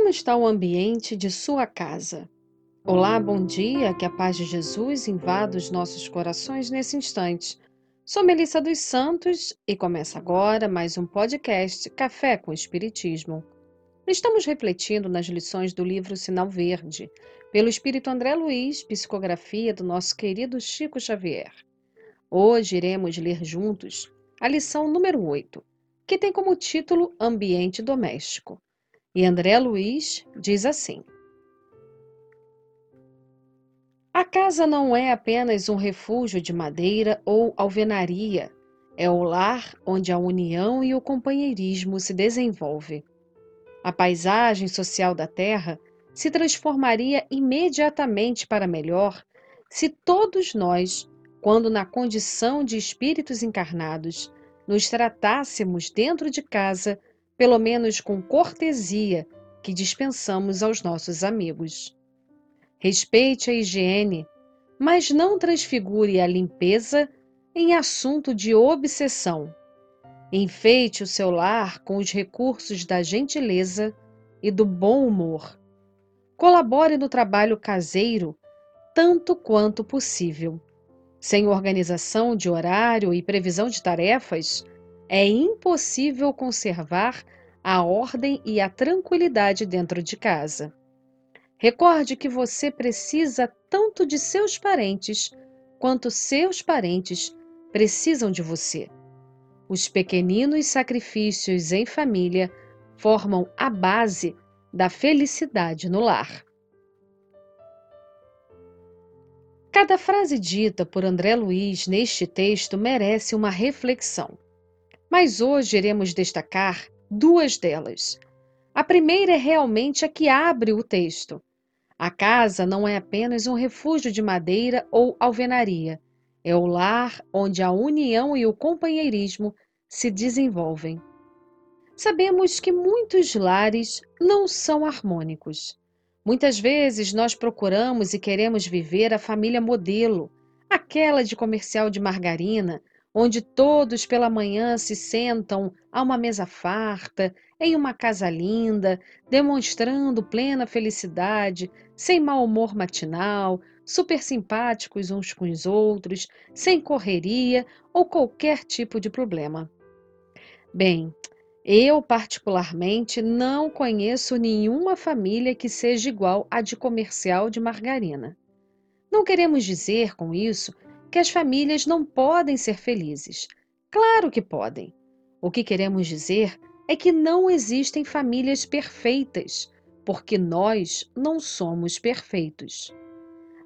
Como está o ambiente de sua casa? Olá, bom dia, que a paz de Jesus invada os nossos corações nesse instante. Sou Melissa dos Santos e começa agora mais um podcast Café com Espiritismo. Estamos refletindo nas lições do livro Sinal Verde, pelo Espírito André Luiz, psicografia do nosso querido Chico Xavier. Hoje iremos ler juntos a lição número 8, que tem como título Ambiente Doméstico. E André Luiz diz assim: A casa não é apenas um refúgio de madeira ou alvenaria, é o lar onde a união e o companheirismo se desenvolve. A paisagem social da terra se transformaria imediatamente para melhor se todos nós, quando na condição de espíritos encarnados, nos tratássemos dentro de casa pelo menos com cortesia que dispensamos aos nossos amigos. Respeite a higiene, mas não transfigure a limpeza em assunto de obsessão. Enfeite o seu lar com os recursos da gentileza e do bom humor. Colabore no trabalho caseiro tanto quanto possível. Sem organização de horário e previsão de tarefas, é impossível conservar a ordem e a tranquilidade dentro de casa. Recorde que você precisa tanto de seus parentes quanto seus parentes precisam de você. Os pequeninos sacrifícios em família formam a base da felicidade no lar. Cada frase dita por André Luiz neste texto merece uma reflexão mas hoje iremos destacar duas delas. A primeira é realmente a que abre o texto. A casa não é apenas um refúgio de madeira ou alvenaria, é o lar onde a união e o companheirismo se desenvolvem. Sabemos que muitos lares não são harmônicos. Muitas vezes nós procuramos e queremos viver a família modelo, aquela de comercial de margarina, onde todos pela manhã se sentam a uma mesa farta, em uma casa linda, demonstrando plena felicidade, sem mau humor matinal, super simpáticos uns com os outros, sem correria ou qualquer tipo de problema. Bem, eu particularmente não conheço nenhuma família que seja igual à de comercial de margarina. Não queremos dizer com isso que as famílias não podem ser felizes. Claro que podem. O que queremos dizer é que não existem famílias perfeitas, porque nós não somos perfeitos.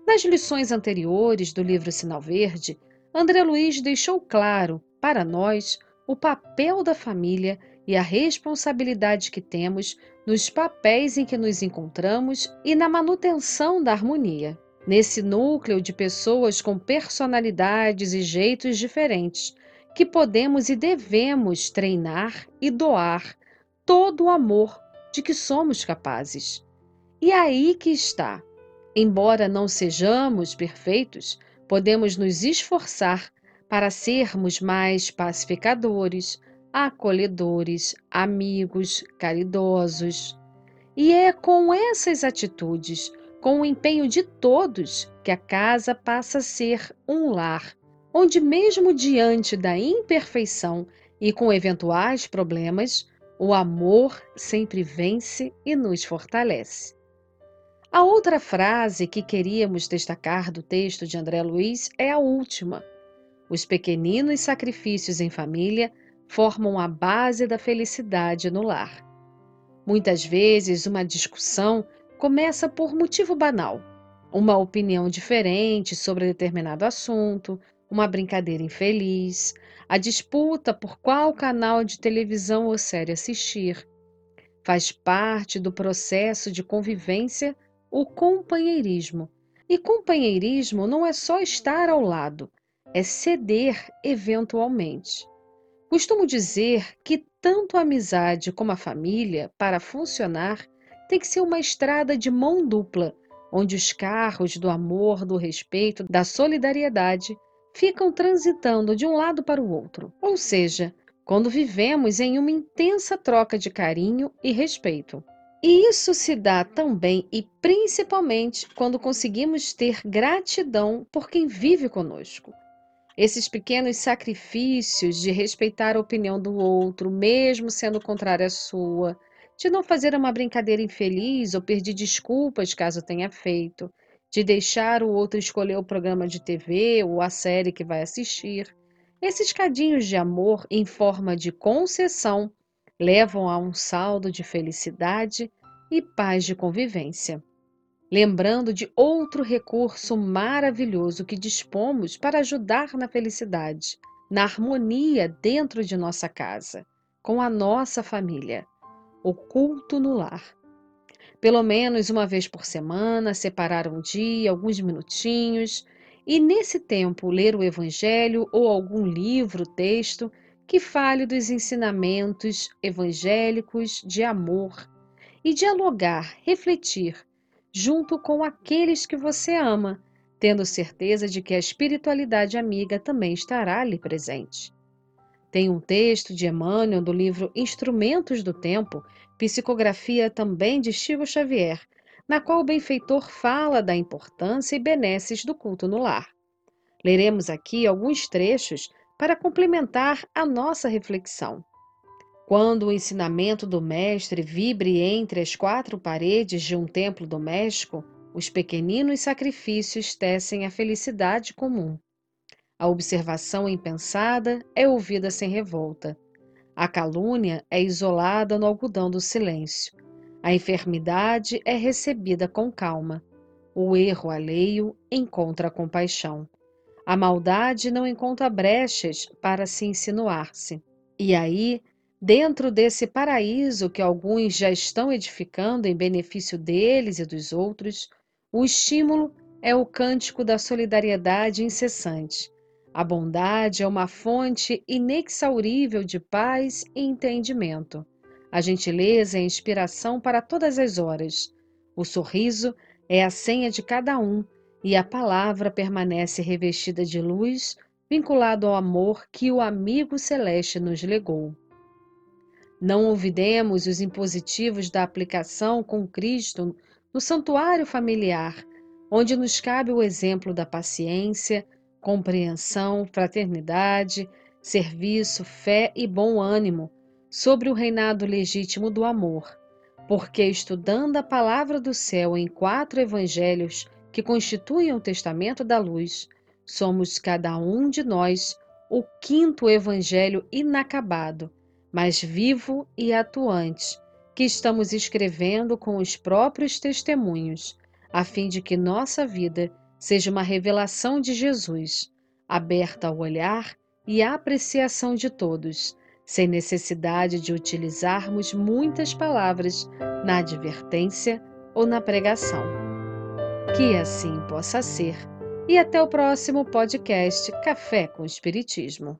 Nas lições anteriores do livro Sinal Verde, André Luiz deixou claro para nós o papel da família e a responsabilidade que temos nos papéis em que nos encontramos e na manutenção da harmonia. Nesse núcleo de pessoas com personalidades e jeitos diferentes, que podemos e devemos treinar e doar todo o amor de que somos capazes. E aí que está. Embora não sejamos perfeitos, podemos nos esforçar para sermos mais pacificadores, acolhedores, amigos, caridosos. E é com essas atitudes com o empenho de todos, que a casa passa a ser um lar, onde, mesmo diante da imperfeição e com eventuais problemas, o amor sempre vence e nos fortalece. A outra frase que queríamos destacar do texto de André Luiz é a última. Os pequeninos sacrifícios em família formam a base da felicidade no lar. Muitas vezes, uma discussão começa por motivo banal, uma opinião diferente sobre determinado assunto, uma brincadeira infeliz, a disputa por qual canal de televisão ou série assistir. Faz parte do processo de convivência o companheirismo. E companheirismo não é só estar ao lado, é ceder eventualmente. Costumo dizer que tanto a amizade como a família, para funcionar, tem que ser uma estrada de mão dupla, onde os carros do amor, do respeito, da solidariedade ficam transitando de um lado para o outro. Ou seja, quando vivemos em uma intensa troca de carinho e respeito. E isso se dá também e principalmente quando conseguimos ter gratidão por quem vive conosco. Esses pequenos sacrifícios de respeitar a opinião do outro, mesmo sendo contrária à sua, de não fazer uma brincadeira infeliz ou pedir desculpas caso tenha feito, de deixar o outro escolher o programa de TV ou a série que vai assistir. Esses cadinhos de amor em forma de concessão levam a um saldo de felicidade e paz de convivência. Lembrando de outro recurso maravilhoso que dispomos para ajudar na felicidade, na harmonia dentro de nossa casa, com a nossa família, o culto no lar. Pelo menos uma vez por semana, separar um dia, alguns minutinhos, e nesse tempo ler o Evangelho ou algum livro, texto que fale dos ensinamentos evangélicos de amor e dialogar, refletir, junto com aqueles que você ama, tendo certeza de que a espiritualidade amiga também estará ali presente. Tem um texto de Emmanuel do livro Instrumentos do Tempo, psicografia também de Chico Xavier, na qual o benfeitor fala da importância e benesses do culto no lar. Leremos aqui alguns trechos para complementar a nossa reflexão. Quando o ensinamento do Mestre vibre entre as quatro paredes de um templo doméstico, os pequeninos sacrifícios tecem a felicidade comum. A observação impensada é ouvida sem revolta. A calúnia é isolada no algodão do silêncio. A enfermidade é recebida com calma. O erro alheio encontra compaixão. A maldade não encontra brechas para se insinuar-se. E aí, dentro desse paraíso que alguns já estão edificando em benefício deles e dos outros, o estímulo é o cântico da solidariedade incessante. A bondade é uma fonte inexaurível de paz e entendimento. A gentileza é inspiração para todas as horas. O sorriso é a senha de cada um e a palavra permanece revestida de luz, vinculado ao amor que o amigo celeste nos legou. Não olvidemos os impositivos da aplicação com Cristo no santuário familiar, onde nos cabe o exemplo da paciência, compreensão, fraternidade, serviço, fé e bom ânimo sobre o reinado legítimo do amor, porque estudando a palavra do céu em quatro evangelhos que constituem o testamento da luz, somos cada um de nós o quinto evangelho inacabado, mas vivo e atuante, que estamos escrevendo com os próprios testemunhos, a fim de que nossa vida seja uma revelação de Jesus, aberta ao olhar e à apreciação de todos, sem necessidade de utilizarmos muitas palavras na advertência ou na pregação. Que assim possa ser. E até o próximo podcast Café com Espiritismo.